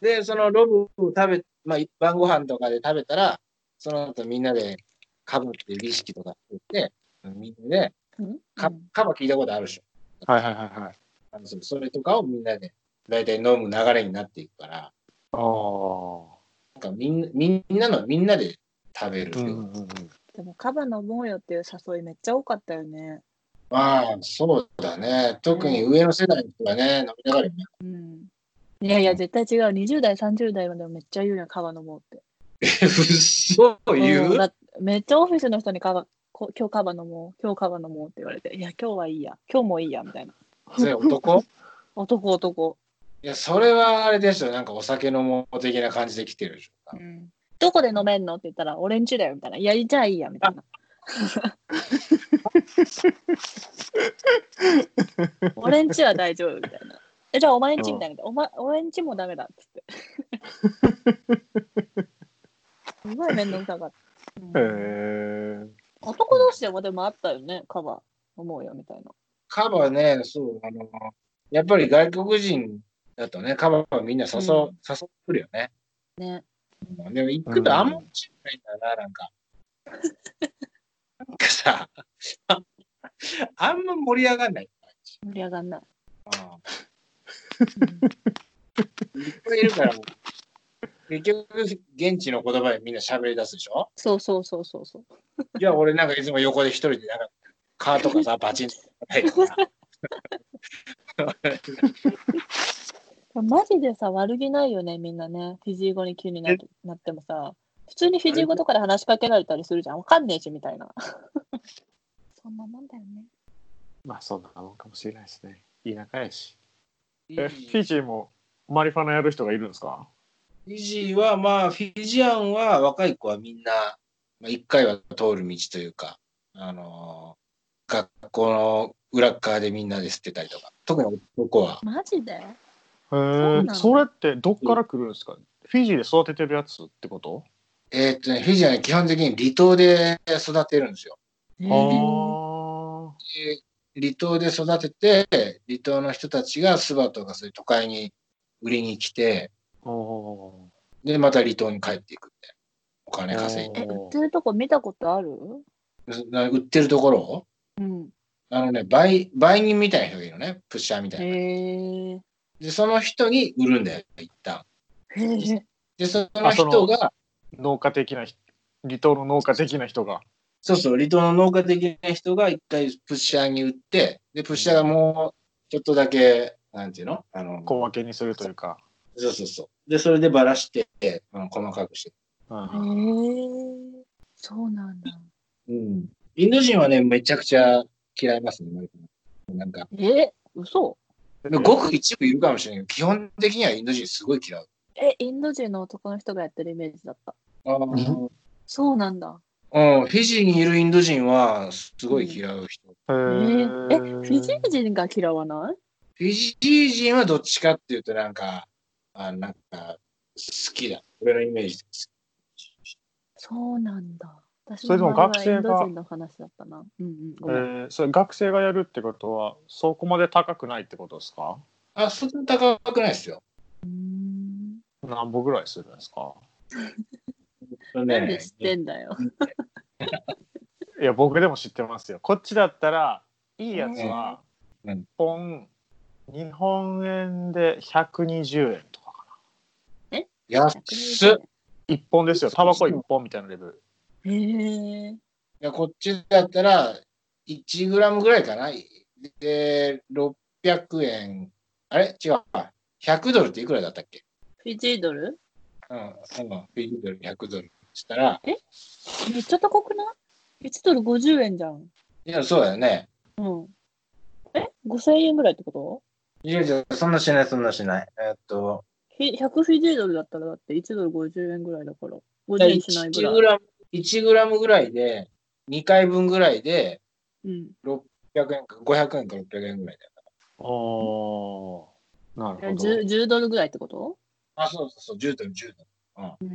C: で、そのロブを食べ、まあ、晩ご飯とかで食べたら、その後みんなでカバっていう儀式とか作って、みんなで、
B: うん
C: カカバ聞いたことあるでしょ。
A: はいはいはいはい。
C: あのそそれとかをみんなで、大体飲む流れになっていくから、
A: ああ。
C: なんかみんな、みんなの、みんなで食べる。
A: うんうんうん。
B: でも、カバ飲もうよっていう誘いめっちゃ多かったよね。
C: まあ、そうだね。特に上の世代の人はね、飲みたがるよね。
B: うん。いやいや、絶対違う。20代、30代までもめっちゃ言うやん、カバ飲もうって。
C: え、嘘言う？
B: うんだめっちゃオフィスの人にカバ、こ今日カバ飲もう、今日カバ飲もうって言われて、いや、今日はいいや、今日もいいや、みたいな。
C: それ男？
B: 男、男。
C: いや、それはあれでしょ。なんかお酒飲もう的な感じで来てるでしょ。
B: うん。どこで飲めんの？って言ったら、俺んちだよ、みたいな。いや、じゃあいいや、みたいな。俺んちは大丈夫みたいな。え、じゃあお前んちみたいな。お前、俺んちもダメだっつって。すごい面倒くさかった。
A: へ
B: うん
A: え。
B: 男同士でもでもあったよね、カバ思うよみたいな。
C: カバね、そう、あの、やっぱり外国人だとね、カバはみんな誘,、
B: うん
C: 誘ってくるよね。
B: ね。
C: でも行くとあんま面白くないんだよな、なんか。なんかさ、あんま盛り上がんない。
B: 盛り上がんない。
C: いっぱいいるから、もう結局、現地の言葉でみんな喋り出すでしょ？
B: そうそうそうそうそう。
C: じゃあ俺なんかいつも横で一人でなんか、カーとかさ、バチンと叩いてさ
B: マジでさ、悪気ないよね、みんなね。フィジー語に急になるなってもさ、普通にフィジー語とかで話しかけられたりするじゃん。わかんねえし、みたいな。そんなもんだよね。
A: まあそんなもんかもしれないですね。田舎やし。え、フィジーもマリファナやる人がいるんですか？
C: フィジーはまあ、フィジアンは若い子はみんな、まあ、一回は通る道というか、あのー学校の裏っ側でみんなで吸ってたりとか、特に男は。
B: マジで？
A: へえそれってどっから来るんですか？フィジーで育ててるやつってこと？
C: えーっとね、フィジーはね、基本的に離島で育てるんですよ。
B: へ
A: あ
C: 離島で育てて、離島の人たちがスバとかそういう都会に売りに来て、
A: お
C: で、また離島に帰っていくって。お金稼いで。
B: え、売ってるとこ見たことある？
C: な売ってるところ？
B: うん。
C: あのね、売、売人みたいな人がいるのね。プッシャーみたいな。
B: へえ。
C: で、その人に売るんだよ、一旦。で、その人が、
A: 農家的な人離島の農家的な人が。
C: そうそう、離島の農家的な人が一回プッシャーに売って、で、プッシャーがもうちょっとだけ、なんていうの？あの、
A: 小分けにするというか。
C: そうそうそう。で、それでばらして、うん、細かくして。
A: うん
B: へえ。そうなんだ。
C: うん。インド人はね、めちゃくちゃ嫌いますね、なんか、
B: え、嘘？
C: ごく一部いるかもしれないけど、基本的にはインド人すごい嫌う。
B: え、インド人の男の人がやってるイメージだった。
C: あー
B: そうなんだ。
C: うん、フィジーにいるインド人はすごい嫌う人。
A: へ
B: え
A: ー
B: え、フィジー人が嫌わない？
C: フィジー人はどっちかっていうとなんか、あなんか好きだ。俺のイメージです。
B: そうなんだ。私
A: それでも学生が
B: の話だったな。うんうん、ご
A: えそれ学生がやるってことはそこまで高くないってことですか？
C: あ、そんな高くないですよ。
B: うーん。
A: 何歩ぐらいするんですか？
B: なんで知ってんだよ。
A: いや僕でも知ってますよ。こっちだったらいいやつは
C: うん
A: 1本日本円で120円とかか
C: 安っ。
B: 120
A: な1本ですよ。タバコ1本みたいなレベル。
B: 円へえ。
C: いや、こっちだったら、1グラムぐらいかな。で、600円。あれ？違う。100ドルっていくらだったっけ？
B: フィジードル？
C: うん。うん。フィジードル100ドルしたら、
B: めっちゃ高くない ?1 ドル50円じゃん。
C: いや、そうだよね。
B: うん。え ?5000 円ぐらいってこと？
C: いや、じゃそんなしない、そんなしない。えーっと、
B: フィ ?100 フィジードルだったらだって1ドル50円ぐらいだから。50円しないぐら
C: 1
B: い。
C: グラム、1グラムぐらいで、2回分ぐらいで、
B: うん。
C: 600円か、500円か600円ぐらいだよ。
A: おーなるほど
B: 10, 10ドルぐらいってこと？
C: あ、そうそうそう、10ドル、10ドル。
B: うー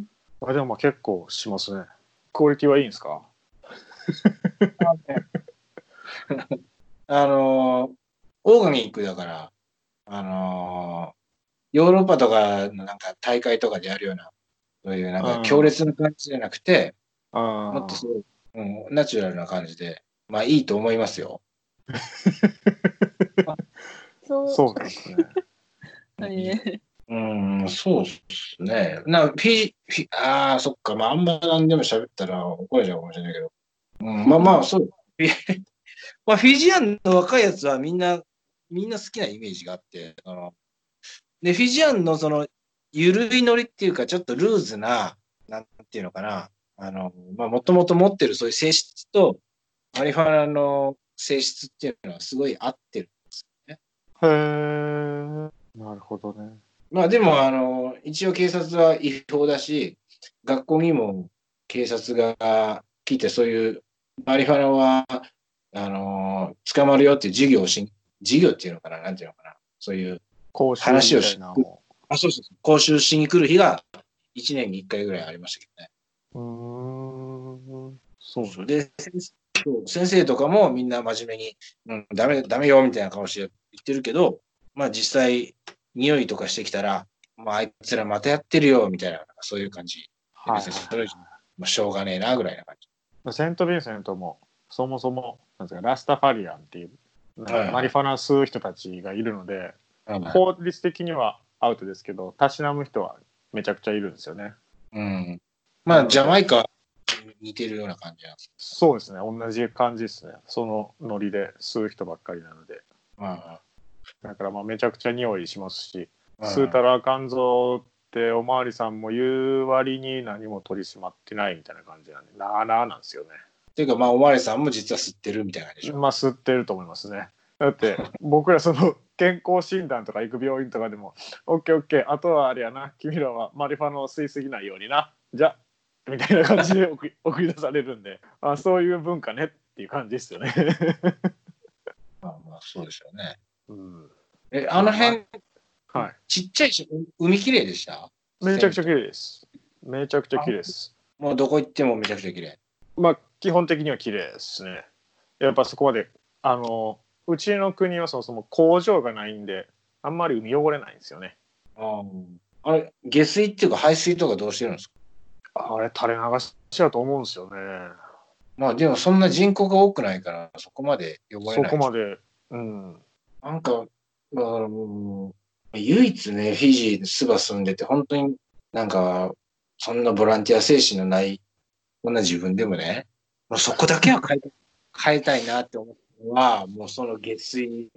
B: ん。
A: あでもまあ結構しますねクオリティはいいんですか？
C: あの ーオーガニックだから、あのーヨーロッパとかのなんか大会とかでやるような、そういうなん
A: うん
C: か強烈な感じじゃなくて、
A: あ
C: もっとそう、うん、ナチュラルな感じで、まあいいと思いますよ。
B: そう。
A: ですね
B: え
C: うん、そうっすね。な、フィジ、フィああ、そっか、まああんま何でも喋ったら怒られちゃうかもしれないけど。うん、まあまあ、そう。フ ィまあ、フィジアンの若いやつはみんな、みんな好きなイメージがあって、あので、フィジアンのその、ゆるいノリっていうか、ちょっとルーズな、なんていうのかな、あの、まあ、もともと持ってるそういう性質と、マリファナの性質っていうのはすごい合ってる。
A: へえなるほどね。
C: まあでも、あの、一応警察は違法だし、学校にも警察が来て、そういうマリファナは、あの、捕まるよっていう授業をし、授業っていうのかな、なんていうのかな、そういう、話をしあ、そうそうそう、講習しに来る日が1年に1回ぐらいありましたけどね。
A: うーん。そう。
C: そう。で、先生とかもみんな真面目に、うん、ダメ、ダメよみたいな顔して言ってるけど、まあ実際、匂いとかしてきたら、まああいつらまたやってるよみたいな、そういう感じ。
A: はい。
C: それまあ、しょうがねえなぐらいな感じ。
A: セント・ヴィンセントもそもそもなんですかラスタファリアンっていうマリファナ吸う人たちがいるので、
C: うん
A: 法律的にはアウトですけどたしなむ人はめちゃくちゃいるんですよね
C: うん。まあ、ジャマイカに似てるような感じなんです。
A: そうですね同じ感じですねそのノリで吸う人ばっかりなので
C: ま
A: だからまあめちゃくちゃ匂いしますし
C: あ、
A: 吸うたらあかんぞっておまわりさんも言う割に何も取り締まってないみたいな感じなんでなあなあなんですよね
C: ていうか、まあ、おまわりさんも実は吸ってるみたいなでしょ。
A: まあ吸ってると思いますね。だって僕らその健康診断とか行く病院とかでも「オッケーオッケーあとはあれやな君らはマリファナを吸いすぎないようになじゃ」みたいな感じで送り 出されるんであそういう文化ねっていう感じですよね。
C: まあ、まあ、そうでしょうね。
A: うん
C: え、あの辺、
A: は
C: ちっちゃいし、海きれいでした？
A: い、めちゃくちゃ綺麗です。めちゃくちゃ綺麗です。
C: もうどこ行ってもめちゃくちゃ綺麗。
A: まあ基本的には綺麗ですね。やっぱそこまであのうちの国はそもそも工場がないんであんまり海汚れないんですよね。
C: ああれ、下水っていうか排水とかどうしてるんですか？
A: あれ垂れ流しだと思うんですよね。
C: まあでもそんな人口が多くないから、そこまで汚れ
A: そ
C: ない。
A: こまで、うん。
C: なんか、あの唯一ね、フィジーでスバ住んでて、本当になんか、そんなボランティア精神のない、こんな自分でもね、もうそこだけは変えた変えたいなって思ったのは、もうその下水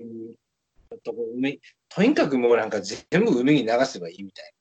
C: とこ海、とにかくもうなんか全部海に流せばいいみたい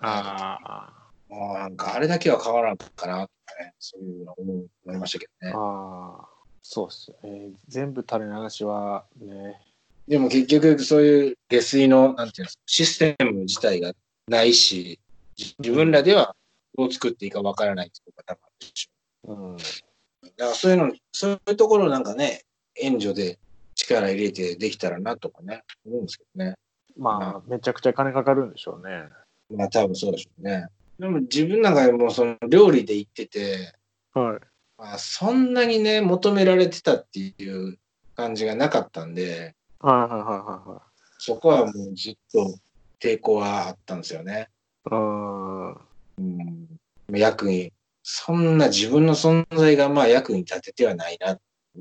A: ああ。
C: な。もうなんかあれだけは変わらんかなとかね、そういうの思いましたけどね。
A: ああ。そうっすよね。全部垂れ流しはね。
C: でも結局そういう下水の、なんていうんですか、システム自体がないし、じ自分らではどう作っていいかわからないってことが多分あるでしょ
A: うん。
C: だからそういうの、そういうところなんかね、援助で力入れてできたらなとかね、思うんですけどね。
A: まあ、めちゃくちゃ金かかるんでしょうね。
C: まあ多分そうでしょうね。でも自分なんかもその料理で行ってて、
A: はい。
C: まあそんなにね、求められてたっていう感じがなかったんで、
A: はいはいはいはいはい。
C: そこはもうずっと抵抗はあったんですよね。
A: うーん。
C: うん。役に、そんな自分の存在がまあ役に立ててはないな。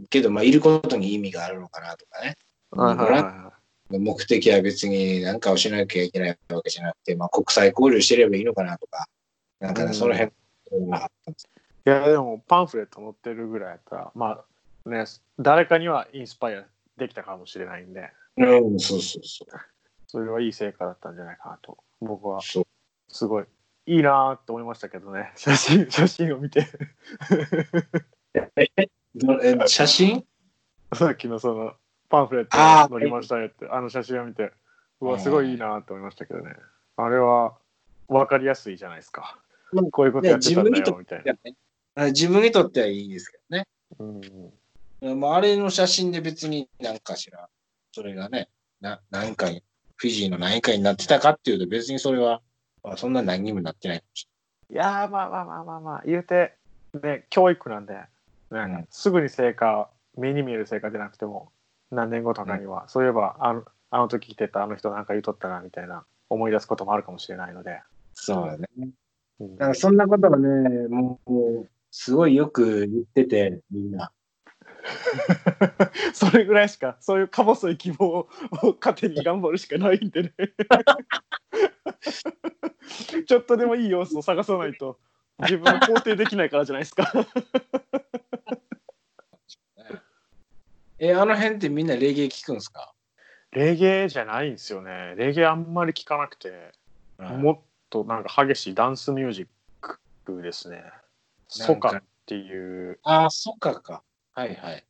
C: けどまあいることに意味があるのかなとかね。
A: はいはいは
C: 目的は別に何かをしなきゃいけないわけじゃなくて、まあ、国際交流してればいいのかなとか、なんかね、
A: うん
C: その辺があったんです。
A: い。いや、でもパンフレット載ってるぐらいやったら、まあね、誰かにはインスパイアできたかもしれないんで、
C: うん、そうそうそう。
A: それはいい成果だったんじゃないかなと、僕は
C: そう
A: すごいいいなーって思いましたけどね、写真、写真を見て。
C: どえ写真？
A: さっきのそのパンフレット
C: あー
A: 載りましたよってあの写真を見てう
C: はい
A: わすごいいいなって思いましたけどね。あれは分かりやすいじゃないですか。
C: うん。
A: こういうことやってたんだよみたいな、
C: あ自分にとってはいいですけどね。
A: うん、
C: まあ、あれの写真で別に何かしら、それがね、な何回、フィジーの何回になってたかっていうと別にそれは、まあ、そんな何にもなってないかもし
A: い。やーまあまあまあまあまあ。言うてね教育なんで、ね
C: うん
A: すぐに成果目に見える成果でなくても何年後とかには、そういえばあのあの時来てたあの人なんか言うとったなみたいな思い出すこともあるかもしれないので、
C: そうだね。
A: うん。
C: なんかそんなことがね、もう、もうすごいよく言ってて、みんな。
A: それぐらいしかそういうか細い希望を 糧に頑張るしかないんでね。ちょっとでもいい要素を探さないと自分を肯定できないからじゃないですか
C: え、あの辺ってみんなレゲエ聞くんですか、
A: レゲエじゃないんですよねレゲエあんまり聞かなくてもっとなんか激しいダンスミュージックですねソカっていう
C: ああ、そっかか。はいはい。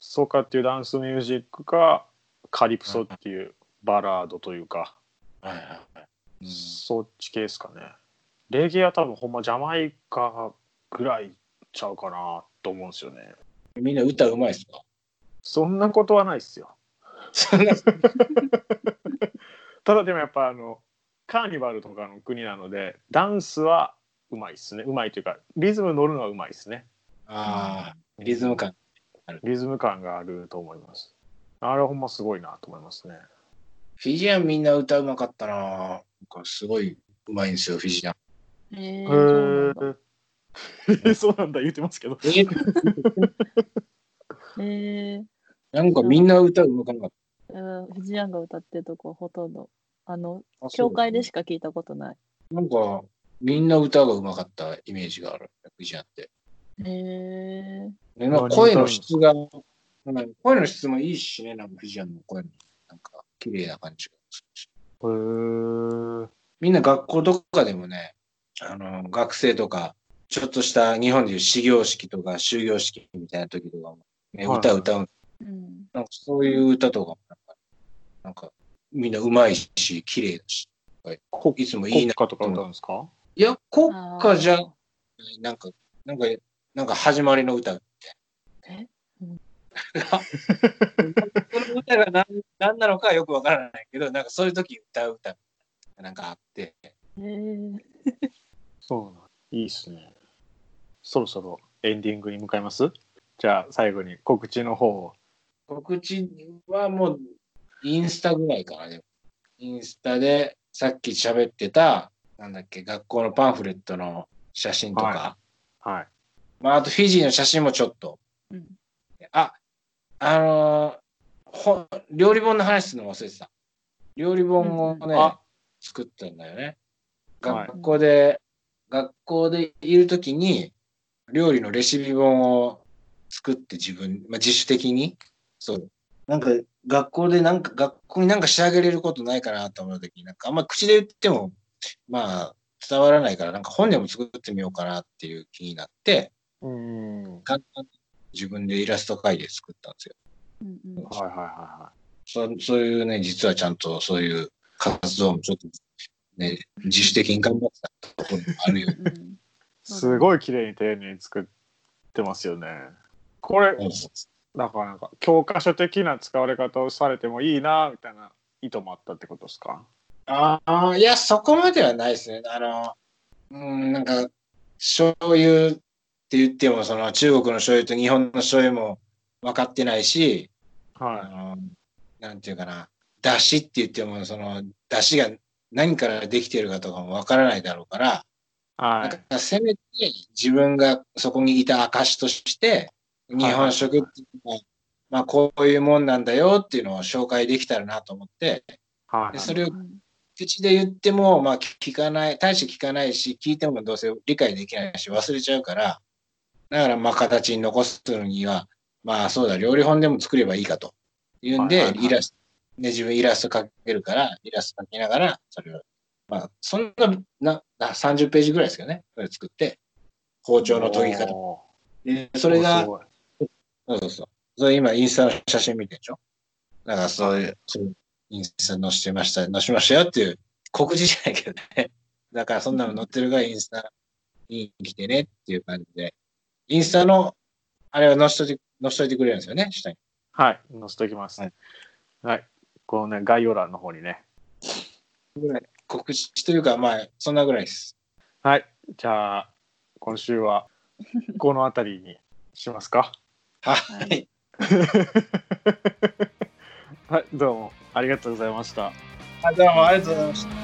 A: ソカっていうダンスミュージックかカリプソっていうバラードというか
C: はいはいはい。
A: そっち系ですかね。レゲエは多分ほんまジャマイカぐらいちゃうかなと思うんですよね。
C: みんな歌うまいっすか？
A: そんなことはないっすよ。
C: そんな、
A: ただでもやっぱあのカーニバルとかの国なのでダンスはうまいっすね。うまいというかリズム乗るのはうまいっすね。
C: ああ、リズム感。
A: リズム感があると思います。あれはほんますごいなと思いますね。
C: フィジアンみんな歌うまかったななんかすごいうまいんですよ、フィジアン。
B: へえ
A: へ
B: そうなんだ
A: ーそうなんだ言ってますけど。
C: え
B: へえ
C: なんかみんな歌うまかなかっ
B: うんフジアンが歌ってるとこほとんどあの
C: た。
B: 教会で
C: し
B: しか聞いたことない
C: なんか、みんな歌がうまかったイメージがある、フィジアンって。
B: へえ
C: でなんか声の質が、うん声の質もいいしね、なんかフィジアンの声も、なんか綺麗な感じがするし。
A: へー
C: みんな学校とかでもね、あの、学生とか、ちょっとした日本でいう始業式とか修行式みたいな時とかも、ね、
A: はい
C: 歌歌う。
B: うん。
C: なんかそういう歌とかもなんか、なんかみんなうまいし、綺麗だし、
A: こ
C: いつもいいな。
A: 国歌とか歌うんですか？
C: いや、国歌じゃ
B: あ、
C: なんか、なんか、なんか始まりの歌みたい
B: え？うん。
C: な。その歌が何何なのかはよくわからないけど、なんかそういう時歌う歌なんかあって、
B: へえ
A: そうなんいいっすね。そろそろエンディングに向かいます？じゃあ最後に告知の方を。
C: 告知はもうインスタぐらいかな、でもインスタでさっき喋ってた、なんだっけ、学校のパンフレットの写真とか、
A: ははい。
C: まあ、あとフィジーの写真もちょっと。
B: うん
C: あ、あのーほ料理本の話するの忘れてた。料理本をね、
A: あ
C: 作ったんだよね。
A: はい
C: 学校で、学校でいるときに、料理のレシピ本を作って自分、まあ、自主的に、そう。なんか、学校でなんか、学校になんかしてあげれることないかなと思うときに、なんかあんまり口で言っても、まあ、伝わらないから、なんか本でも作ってみようかなっていう気になって、
A: うん。
C: 簡単に自分でイラスト描いて作ったんですよ。
B: うんうん
A: はいはいはいは
C: そうそういうね、実はちゃんとそういう活動もちょっとね、自主的に頑張ってたところもあるよ。
B: うん
A: い。すごい綺麗に丁寧に作ってますよね。これ、だからなんか教科書的な使われ方をされてもいいなみたいな意図もあったってことですか？
C: ああ、いや、そこまではないですね。あの、うん、なんか、醤油って言っても、その中国の醤油と日本の醤油も分かってないし、あ
A: は
C: の、なんていうかな、出汁って言っても、その、出汁が何からできてるかとかも分からないだろうから、
A: い。はい。
C: なんかせめて自分がそこにいた証として、日本食っていうのは、まあこういうもんなんだよっていうのを紹介できたらなと思って、
A: はい
C: で。それを
B: うん
C: 口で言っても、まあ聞かない、大して聞かないし、聞いてもどうせ理解できないし忘れちゃうから、だからまあ形に残すのには、まあそうだ、料理本でも作ればいいかと。いうんでイラスト、ね、自分イラスト描けるから、イラスト描きながら、それを、まあそんな、な、な30ページぐらいですけどね、それ作って、包丁の研ぎ方。
A: お
C: で、
A: ー
C: それがそうそうそう。それ今インスタの写真見てるでしょ？だからそういう、インスタ載せてました、載せましたよっていう告示じゃないけどね。だからそんなの載ってるからインスタに来てねっていう感じで。インスタの、あれは載せといて、載せといてくれるんですよね、下に。
A: はい。載せておきます。
C: は
A: はいい。このね、概要欄の方にね。
C: 告知というか、まあ、そんなぐらいです。
A: はい。じゃあ、今週はこの辺りにしますか？
C: はい。
A: はい。どうもありがとうございました。
C: あどうもありがとうございました。